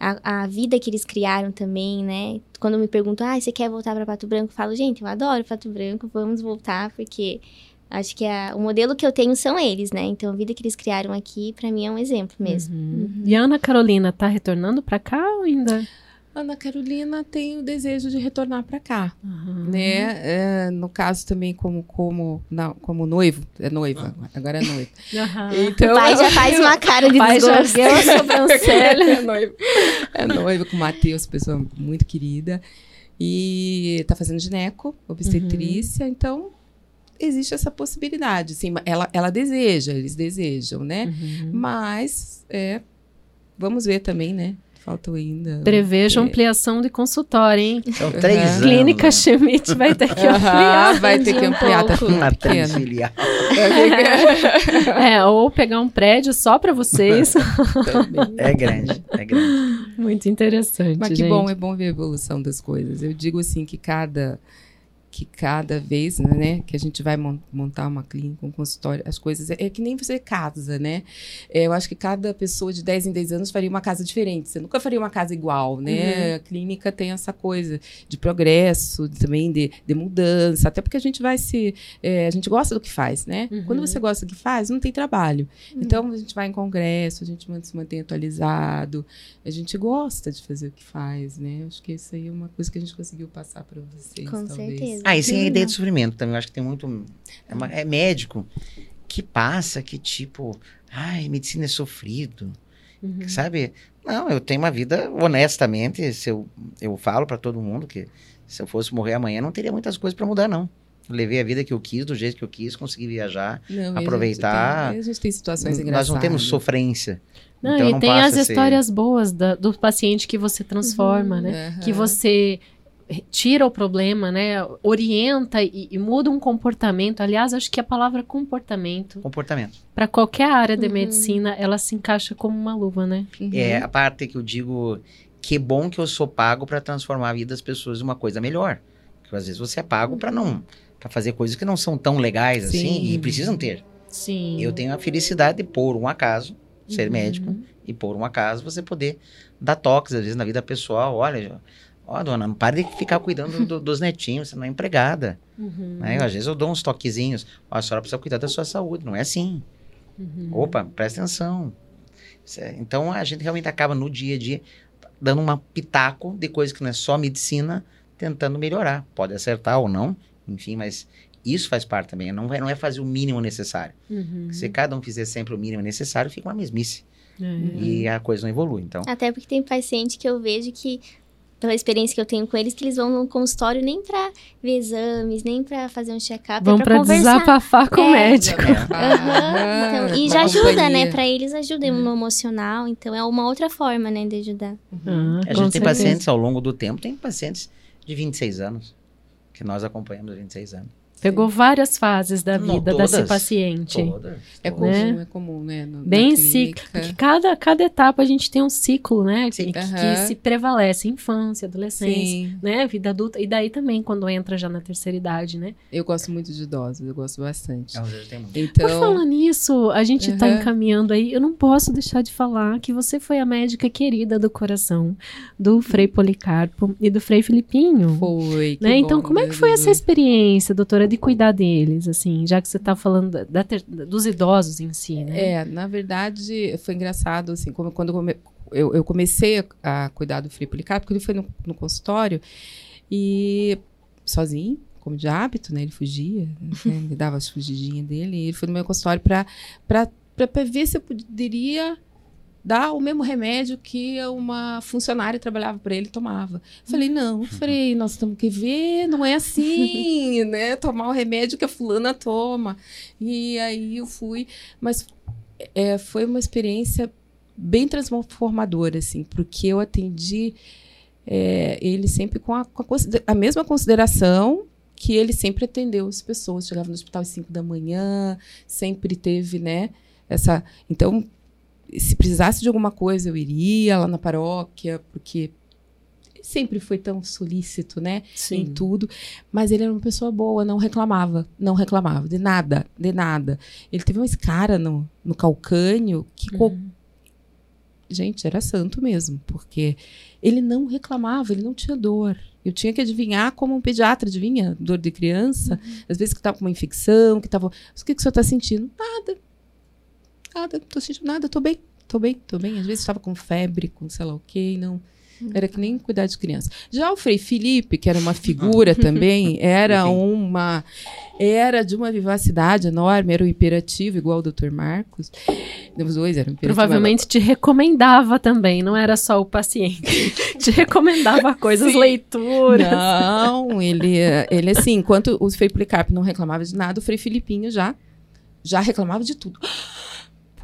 a, a vida que eles criaram também, né? Quando me perguntam, ah, você quer voltar pra Pato Branco? Eu falo, gente, eu adoro Pato Branco, vamos voltar, porque acho que a- o modelo que eu tenho são eles, né? Então, a vida que eles criaram aqui, pra mim, é um exemplo mesmo. Uhum. E a Ana Carolina tá retornando pra cá ou ainda? Ana Carolina tem o desejo de retornar pra cá. Uhum. Né? É, no caso também como como não, como noivo, é noiva, agora é noiva. Aham. Então, O pai já faz uma cara de já desgosto. a sobrancelha. é noiva. É noiva com o Matheus, pessoa muito querida. E tá fazendo gineco, obstetrícia, então existe essa possibilidade. Assim, ela, ela deseja, eles desejam, né? Uhum. Mas é, vamos ver também, né? Falta ainda. Prevejo é. ampliação de consultório, hein? São três uhum. anos. Clínica Schmidt vai ter que ampliar. vai ter que ampliar, um tá Uma filial. é, ou pegar um prédio só para vocês. é grande, é grande. Muito interessante. Mas que gente. bom, é bom ver a evolução das coisas. Eu digo assim que cada que cada vez, né, que a gente vai montar uma clínica, um consultório, as coisas, é, é que nem você casa, né? É, eu acho que cada pessoa de 10 em 10 anos faria uma casa diferente. Você nunca faria uma casa igual, né? Uhum. A clínica tem essa coisa de progresso, também de, de mudança, até porque a gente vai se. É, a gente gosta do que faz, né? Uhum. Quando você gosta do que faz, não tem trabalho. Uhum. Então a gente vai em congresso, a gente se mantém atualizado, a gente gosta de fazer o que faz, né? Acho que isso aí é uma coisa que a gente conseguiu passar para vocês. Com talvez. certeza. Ah, e sem a ideia de sofrimento também. Eu acho que tem muito. É, uma, é médico que passa que tipo. Ai, medicina é sofrido. Uhum. Sabe? Não, eu tenho uma vida, honestamente, se eu, eu falo para todo mundo que se eu fosse morrer amanhã, não teria muitas coisas para mudar, não. Eu levei a vida que eu quis, do jeito que eu quis, consegui viajar, não, aproveitar. A gente, tem, a gente tem situações engraçadas. Nós não temos sofrência. Não, então, e não tem as histórias boas da, do paciente que você transforma, uhum, né? Uhum. Que você tira o problema, né? Orienta e, e, muda um comportamento. Aliás, acho que a palavra comportamento. Comportamento. Para qualquer área de uhum. medicina, ela se encaixa como uma luva, né? Uhum. É a parte que eu digo que bom que eu sou pago para transformar a vida das pessoas em uma coisa melhor. Porque às vezes você é pago para não para fazer coisas que não são tão legais Sim. assim e precisam ter. Sim. Eu tenho a felicidade de por um acaso ser uhum. médico e por um acaso você poder dar toques às vezes na vida pessoal. Olha, Ó, oh, dona, não pare de ficar cuidando do, dos netinhos, você não é empregada. Uhum. Né? Às vezes eu dou uns toquezinhos. Ó, a senhora precisa cuidar da sua saúde. Não é assim. Uhum. Opa, presta atenção. É, então a gente realmente acaba no dia a dia dando uma pitaco de coisa que não é só medicina, tentando melhorar. Pode acertar ou não, enfim, mas isso faz parte também. Não é, não é fazer o mínimo necessário. Uhum. Se cada um fizer sempre o mínimo necessário, fica uma mesmice. Uhum. E a coisa não evolui, então. Até porque tem paciente que eu vejo que pela experiência que eu tenho com eles, que eles vão no consultório nem para ver exames, nem para fazer um check-up, vão é para desabafar com é. o médico. Uhum. Então, e já ajuda, né? Para eles ajuda no emocional, então é uma outra forma, né, de ajudar. Uhum. a gente tem pacientes ao longo do tempo, tem pacientes de 26 anos que nós acompanhamos há 26 anos. Pegou várias fases da vida Não, todas, desse paciente. Todas, é comum, né? é comum, né? No, Bem cíclico. Cada, cada etapa a gente tem um ciclo, né? Que, que se prevalece. Infância, adolescência, Sim. né? Vida adulta. E daí também, quando entra já na terceira idade, né? Eu gosto muito de idosos, eu gosto bastante. Então... Por falar nisso, a gente está encaminhando aí. Eu não posso deixar de falar que você foi a médica querida do coração do Frei Policarpo e do Frei Filipinho. Foi. Né? Então, como é que foi essa experiência, doutora? De cuidar deles, assim, já que você está falando da, dos idosos em si, né? É, na verdade, foi engraçado, assim, como, quando eu, eu comecei a, a, cuidar do Frei Policarpo, porque ele foi no, no consultório e sozinho, como de hábito, né? Ele fugia, né? ele dava as fugidinhas dele, e ele foi no meu consultório para ver se eu poderia dar o mesmo remédio que uma funcionária que trabalhava para ele tomava. Falei, não, Frei, nós temos que ver, não é assim, né? Tomar o remédio que a fulana toma. E aí eu fui, mas é, foi uma experiência bem transformadora, assim, porque eu atendi é, ele sempre com, a, com a, a, mesma consideração que ele sempre atendeu as pessoas. Chegava no hospital às 5 da manhã, sempre teve, né? Essa, então, se precisasse de alguma coisa, eu iria lá na paróquia, porque ele sempre foi tão solícito, né? Sim. Em tudo. Mas ele era uma pessoa boa, não reclamava. Não reclamava de nada, de nada. Ele teve uma escara no, no calcânio que. Uhum. Gente, era santo mesmo, porque ele não reclamava, ele não tinha dor. Eu tinha que adivinhar como um pediatra adivinha dor de criança. Uhum. Às vezes que estava com uma infecção, que estava. O que, que o senhor está sentindo? Nada nada, não tô sentindo nada, tô bem, tô bem, tô bem. Às vezes estava com febre, com sei lá o quê, não. Era que nem cuidar de criança. Já o Frei Felipe, que era uma figura também, era uma era de uma vivacidade enorme, era um imperativo, igual o Dr. Marcos. Os dois eram imperativos. Provavelmente te recomendava também, não era só o paciente. te recomendava coisas, Sim. leituras. Não, ele, ele assim, enquanto o Frei Policarpo não reclamava de nada, o Frei Filipinho já, já reclamava de tudo.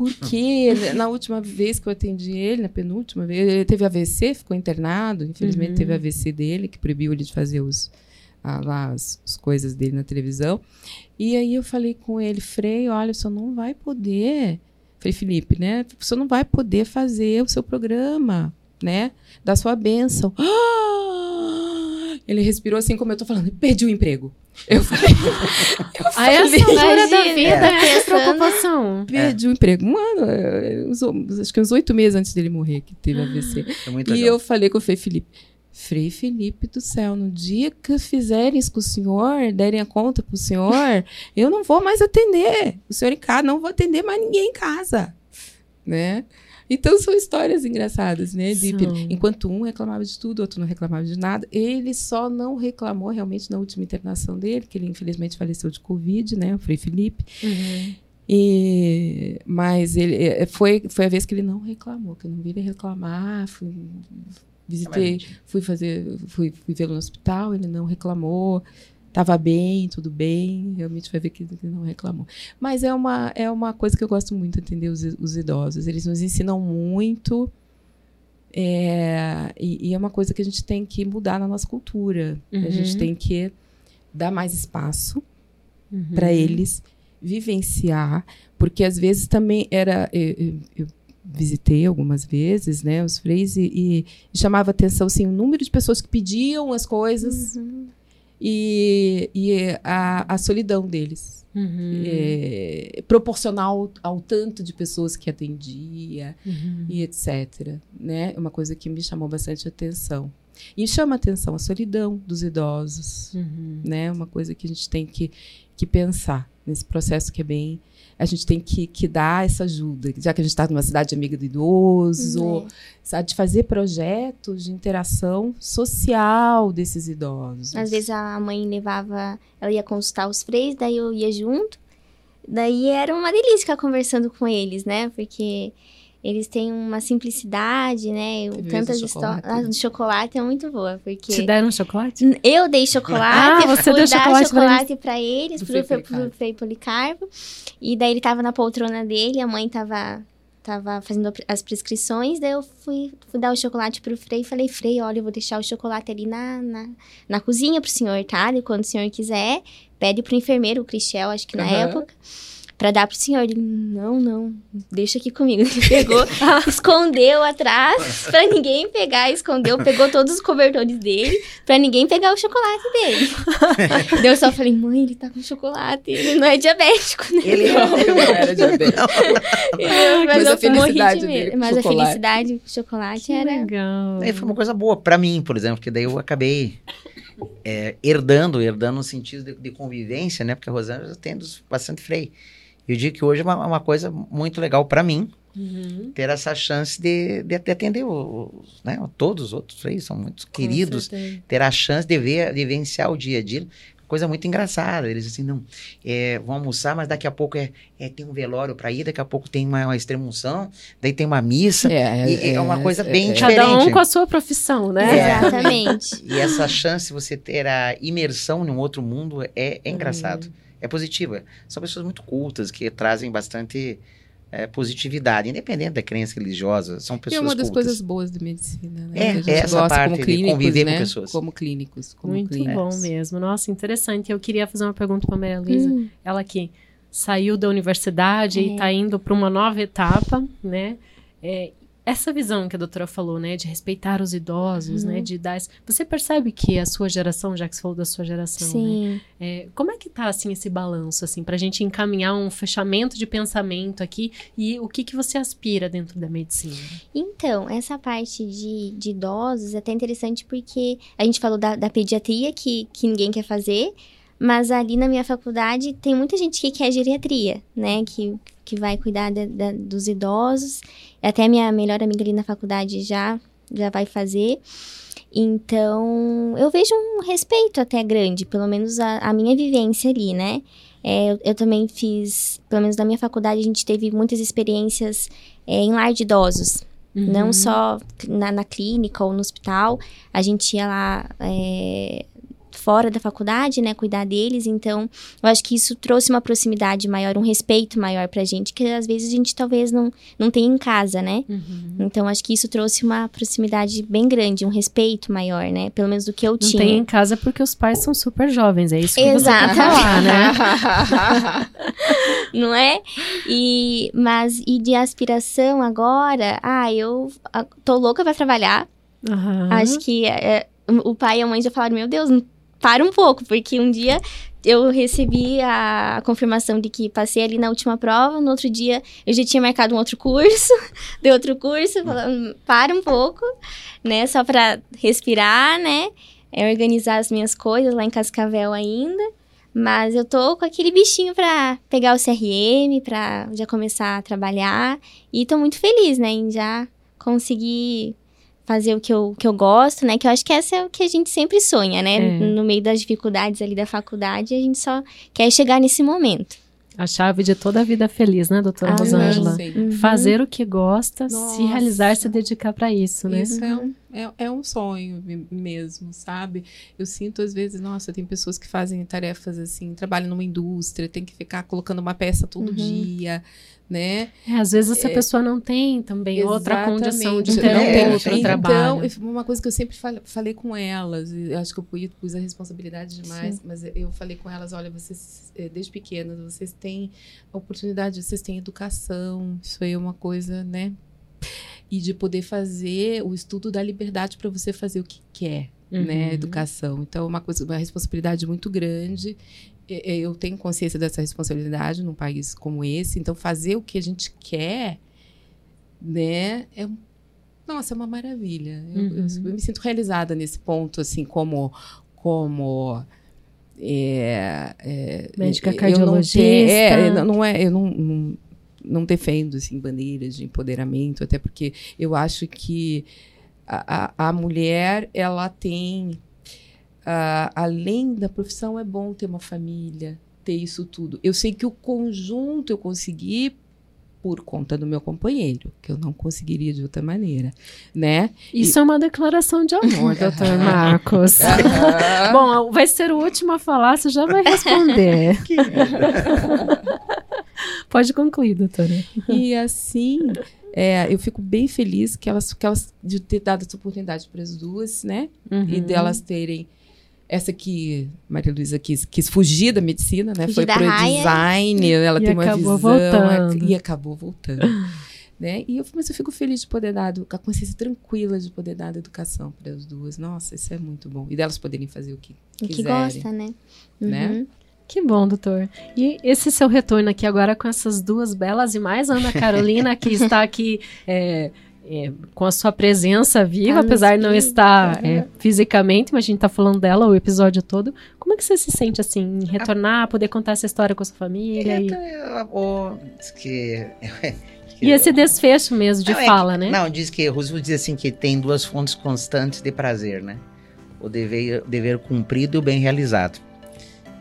Porque na última vez que eu atendi ele, na penúltima vez, ele teve AVC, ficou internado. Infelizmente, uhum. teve AVC dele, que proibiu ele de fazer os, ah, lá as, as, coisas dele na televisão. E aí eu falei com ele, Frei, olha, você não vai poder, Frei Felipe, né? Você não vai poder fazer o seu programa, né? Da sua bênção. Ele respirou assim como eu tô falando, perdi o emprego. Eu falei. eu ah, falei, essa hora da vida, é. que preocupação. Perdi o emprego. Mano, acho que uns oito meses antes dele morrer, que teve AVC. É muito e legal. eu falei com o Frei Felipe Frei Felipe do céu, no dia que fizerem isso com o senhor, derem a conta pro senhor, eu não vou mais atender. O senhor em casa, não vou atender mais ninguém em casa. Né? Então são histórias engraçadas, né? De, enquanto um reclamava de tudo, outro não reclamava de nada. Ele só não reclamou realmente na última internação dele, que ele infelizmente faleceu de Covid, né? O Frei Felipe. Uhum. E, mas ele é, foi, foi a vez que ele não reclamou, que eu não vi ele reclamar, fui, Visitei, fui fazer, fui, fui vê-lo no hospital, ele não reclamou, estava bem, tudo bem, realmente vai ver que ele não reclamou. Mas é uma, é uma coisa que eu gosto muito, entender os, os idosos. Eles nos ensinam muito. É, e, e, é uma coisa que a gente tem que mudar na nossa cultura. Uhum. A gente tem que dar mais espaço uhum. para eles vivenciar, porque às vezes também era. Eu, eu, visitei algumas vezes, né, os freis, e, e, chamava atenção, assim, o número de pessoas que pediam as coisas uhum. E, e a, a solidão deles. Uhum. É, proporcional ao, ao, tanto de pessoas que atendia uhum. e etc. Né? É uma coisa que me chamou bastante atenção. E chama atenção a solidão dos idosos, uhum. né? Uma coisa que a gente tem que, que pensar nesse processo que é bem a gente tem que, que dar essa ajuda, já que a gente está numa cidade amiga do idoso, uhum. sabe, de fazer projetos de interação social desses idosos. Às vezes a mãe levava, ela ia consultar os freis, daí eu ia junto, daí era uma delícia ficar conversando com eles, né, porque eles têm uma simplicidade, né? Tantas histórias. A do chocolate é muito boa, porque. Te deram chocolate? Eu dei chocolate, ah, você deu chocolate, chocolate para eles, pro, pro, pro Frei Policarpo. E daí ele tava na poltrona dele, a mãe tava, tava fazendo as prescrições, daí eu fui, fui dar o chocolate pro Frei e falei, Frei, olha, eu vou deixar o chocolate ali na, na, na cozinha pro senhor, tá? E quando o senhor quiser, pede pro enfermeiro, o Cristiel, acho que na uhum. época para dar pro senhor. Ele, não, não, deixa aqui comigo. Ele pegou, escondeu atrás para ninguém pegar, escondeu, pegou todos os cobertores dele para ninguém pegar o chocolate dele. Daí eu só falei, mãe, ele tá com chocolate, ele não é diabético, né? Ele não, ele não era diabético. Eu, mas, mas a felicidade dele Mas chocolate. a felicidade com chocolate que era... legal. foi uma coisa boa para mim, por exemplo, porque daí eu acabei é, herdando, herdando no sentido de, de, convivência, né? Porque a Rosângela tem bastante freio. Eu digo que hoje é uma, uma coisa muito legal para mim uhum. ter essa chance de, de, de atender os, né, todos os outros três, são muito Com queridos. Certeza. Ter a chance de ver, de vivenciar o dia a dia coisa muito engraçada. Eles assim, não, é, vão almoçar, mas daqui a pouco é, é tem um velório para ir, daqui a pouco tem uma, uma extremunção, daí tem uma missa. É, é, é uma coisa bem diferente. Cada um com a sua profissão, né? Exatamente. E essa chance de você ter a imersão em um outro mundo é, é engraçado. Uhum é positiva. São pessoas muito cultas, que trazem bastante é, positividade, independente da crença religiosa. São pessoas E é uma das cultas. coisas boas de medicina, né? É, que a é essa parte como clínicos, de conviver né? com pessoas. Como clínicos. Como muito clínicos. bom mesmo. Nossa, interessante. Eu queria fazer uma pergunta para a Maria Luísa. Hum. Ela que saiu da universidade é. e está indo para uma nova etapa, né? É, essa visão que a doutora falou, né, de respeitar os idosos, né, uhum. né, de dar... Você percebe que a sua geração, já que você falou da sua geração, né, Sim. Né, é, como é que tá, assim, esse balanço, assim, pra gente encaminhar um fechamento de pensamento aqui e o que que você aspira dentro da medicina? Então, essa parte de, de idosos é até interessante porque a gente falou da, da pediatria, que, que ninguém quer fazer, mas ali na minha faculdade tem muita gente que quer geriatria, né? Que, que vai cuidar dos idosos. Até minha melhor amiga ali na faculdade já já vai fazer. Então, eu vejo um respeito até grande, pelo menos a, a minha vivência ali, né? É, eu, eu, também fiz, pelo menos na minha faculdade, a gente teve muitas experiências é, em lar de idosos. Uhum. Não só na, na, clínica ou no hospital, a gente ia lá é, fora da faculdade, né, cuidar deles. Então, eu acho que isso trouxe uma proximidade maior, um respeito maior pra gente, que às vezes a gente talvez não, não tem em casa, né? Uhum. Então, acho que isso trouxe uma proximidade bem grande, um respeito maior, né? Pelo menos do que eu não tinha. Não tem em casa porque os pais são super jovens, é isso que Exatamente. você falar, né? não é? E, mas, e de aspiração agora, ah, eu tô louca pra trabalhar. Uhum. Acho que é, o pai e a mãe já falaram, meu Deus, para um pouco, porque um dia eu recebi a confirmação de que passei ali na última prova, no outro dia eu já tinha marcado um outro curso, de outro curso, falando, para um pouco, né, só para respirar, né, é organizar as minhas coisas lá em Cascavel ainda, mas eu tô com aquele bichinho para pegar o CRM, para já começar a trabalhar, e tô muito feliz, né, em já conseguir fazer o que eu, que eu gosto, né? Que eu acho que essa é o que a gente sempre sonha, né? É. No meio das dificuldades ali da faculdade, a gente só quer chegar nesse momento. A chave de toda a vida feliz, né, doutora ah, Rosângela? Uhum. Fazer o que gosta, Nossa. se realizar, se dedicar para isso, né? Isso é um, é, é um sonho mesmo, sabe? Eu sinto às vezes, nossa, tem pessoas que fazem tarefas assim, trabalham numa indústria, tem que ficar colocando uma peça todo uhum. dia, né? É, às vezes essa é, pessoa não tem também outra condição de ter é, um outro então, trabalho. Então, uma coisa que eu sempre falei com elas, acho que eu pus a responsabilidade demais, Sim. mas eu falei com elas, olha, vocês, eh, desde pequenas, vocês têm oportunidade, vocês têm educação, isso aí é uma coisa, né? E de poder fazer o estudo da liberdade para você fazer o que quer, né? uhum. né? Educação. Então, é uma coisa, uma responsabilidade muito grande eu tenho consciência dessa responsabilidade num país como esse. Então, fazer o que a gente quer, né, é nossa, é uma maravilha. Eu, uhum. eu, eu me sinto realizada nesse ponto, assim, como como é, é, médica cardiologista. Eu não, é, não é, eu não, não, não defendo assim bandeiras de empoderamento, até porque eu acho que a, a, a mulher ela tem uh, além da profissão, é bom ter uma família, ter isso tudo. Eu sei que o conjunto eu consegui por conta do meu companheiro, que eu não conseguiria de outra maneira, né? Isso e... é uma declaração de amor, doutor Marcos. Bom, vai ser o último a falar, você já vai responder. Pode concluir, doutora. E assim, é, eu fico bem feliz que elas, que elas de ter dado essa oportunidade para as duas, né? Uhum. E delas terem essa que Maria Luísa quis, quis fugir da medicina, né? Fugir Foi pro raia. design, ela e tem uma visão voltando. e acabou voltando. né? E eu, mas eu fico feliz de poder dar, com a consciência tranquila de poder dar educação para as duas. Nossa, isso é muito bom. E delas poderem fazer o que o quiserem. que gosta, né? né? Que bom, doutor. E esse seu retorno aqui agora com essas duas belas e mais Ana Carolina, que está aqui é, é, com a sua presença viva, apesar de não estar é, fisicamente, mas a gente está falando dela o episódio todo. Como é que você se sente assim, em retornar, poder contar essa história com a sua família? E... que, e esse desfecho mesmo de não, é fala, né? Não, diz que Roosevelt diz assim que tem duas fontes constantes de prazer, né? O dever, dever cumprido e o bem realizado.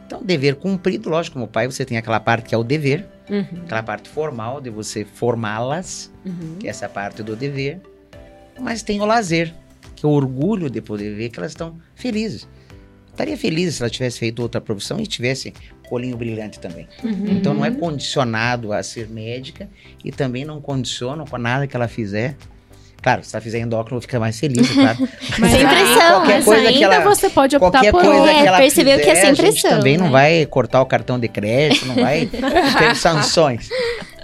Então, dever cumprido, lógico, como pai, você tem aquela parte que é o dever, uhum. aquela parte formal de você formá-las, uhum. que é essa parte do dever. Mas tem o lazer, que é o orgulho de poder ver que elas estão felizes. Estaria feliz se ela tivesse feito outra profissão e tivesse colinho brilhante também. Uhum. Então não é condicionado a ser médica e também não condiciona com nada que ela fizer Claro, se ela fizer endócrino, fica mais feliz, claro. Mas sem pressão, qualquer coisa ainda que ela, você pode optar por coisa é, que ela percebeu fizer, que é sem pressão. também né? não vai cortar o cartão de crédito, não vai ter sanções.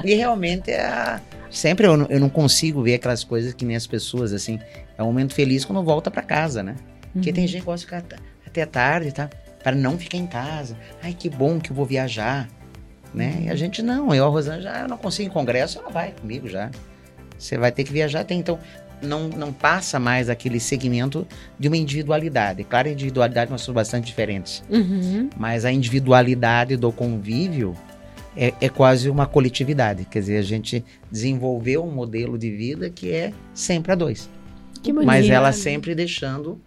E realmente é sempre eu, eu não consigo ver aquelas coisas que nem as pessoas assim. É um momento feliz quando volta para casa, né? Porque uhum. tem gente que gosta de ficar até tarde, tá? Para não ficar em casa. Ai, que bom que eu vou viajar, né? E a gente não, eu a Rosana já não consigo em congresso, ela vai comigo já. Você vai ter que viajar até então. Não, não passa mais aquele segmento de uma individualidade. Claro, a individualidade nós somos bastante diferentes. Uhum. Mas a individualidade do convívio é, é, quase uma coletividade. Quer dizer, a gente desenvolveu um modelo de vida que é sempre a dois. Que bonito. Mas ela sempre deixando,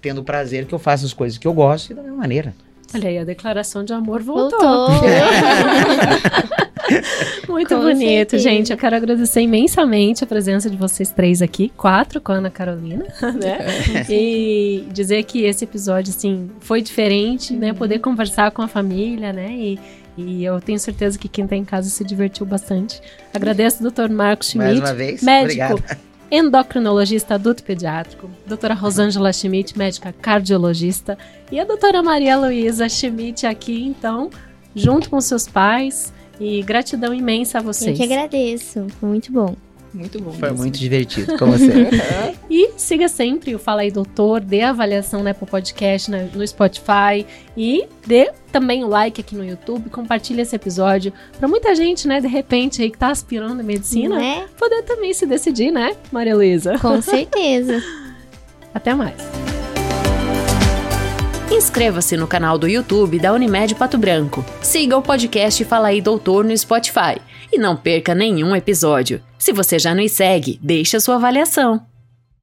tendo prazer que eu faça as coisas que eu gosto e da mesma maneira. Olha aí, a declaração de amor voltou. Voltou. Muito Com bonito, certeza. gente. Eu quero agradecer imensamente a presença de vocês três aqui, quatro com a Ana Carolina, né? E dizer que esse episódio, assim, foi diferente, né? Poder conversar com a família, né? E, e eu tenho certeza que quem tá em casa se divertiu bastante. Agradeço ao Dr. Marcos Mais Schmidt, uma vez, médico, obrigado. endocrinologista adulto pediátrico, doutora Rosângela Schmidt, médica cardiologista, e a doutora Maria Luísa Schmidt aqui, então, junto com seus pais. E gratidão imensa a Eu vocês. que agradeço. Foi muito bom. Muito bom. Foi mesmo. muito divertido com você. E siga sempre o Fala aí Doutor, dê avaliação né, pro podcast na- no Spotify e dê também o like aqui no YouTube, compartilhe esse episódio para muita gente, né, de repente aí que tá aspirando a medicina, Né? poder também se decidir, né, Maria Luísa? Com certeza. Até mais. Inscreva-se no canal do YouTube da Unimed Pato Branco. Siga o podcast Fala aí Doutor no Spotify. E não perca nenhum episódio. Se você já nos segue, deixe a sua avaliação.